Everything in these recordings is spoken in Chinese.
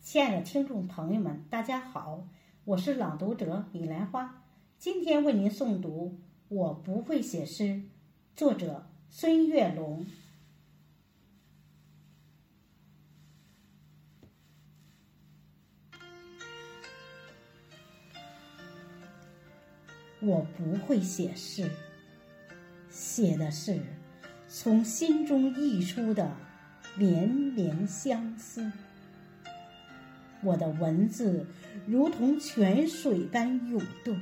亲爱的听众朋友们，大家好，我是朗读者李兰花，今天为您诵读《我不会写诗》，作者孙月龙。我不会写诗，写的是从心中溢出的绵绵相思。我的文字如同泉水般涌动，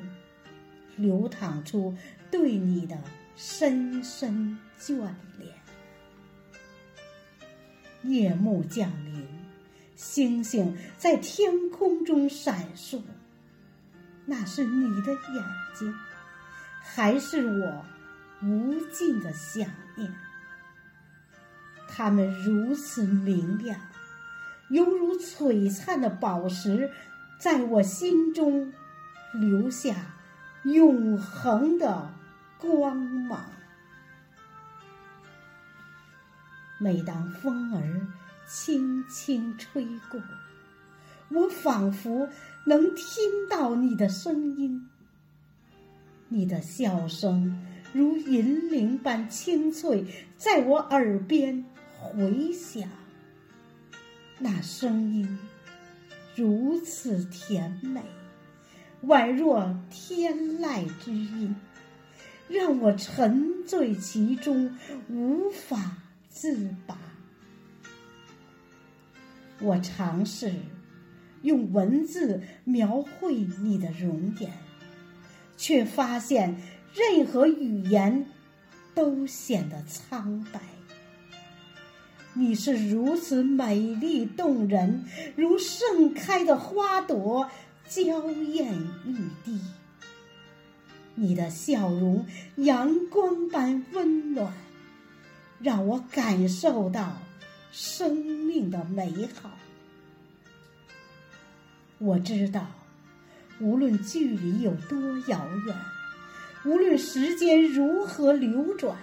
流淌出对你的深深眷恋。夜幕降临，星星在天空中闪烁。那是你的眼睛，还是我无尽的想念？它们如此明亮，犹如璀璨的宝石，在我心中留下永恒的光芒。每当风儿轻轻吹过，我仿佛能听到你的声音，你的笑声如银铃般清脆，在我耳边回响。那声音如此甜美，宛若天籁之音，让我沉醉其中，无法自拔。我尝试。用文字描绘你的容颜，却发现任何语言都显得苍白。你是如此美丽动人，如盛开的花朵，娇艳欲滴。你的笑容阳光般温暖，让我感受到生命的美好。我知道，无论距离有多遥远，无论时间如何流转，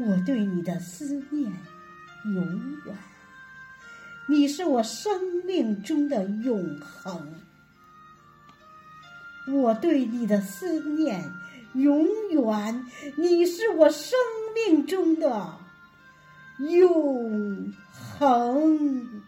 我对你的思念永远。你是我生命中的永恒，我对你的思念永远。你是我生命中的永恒。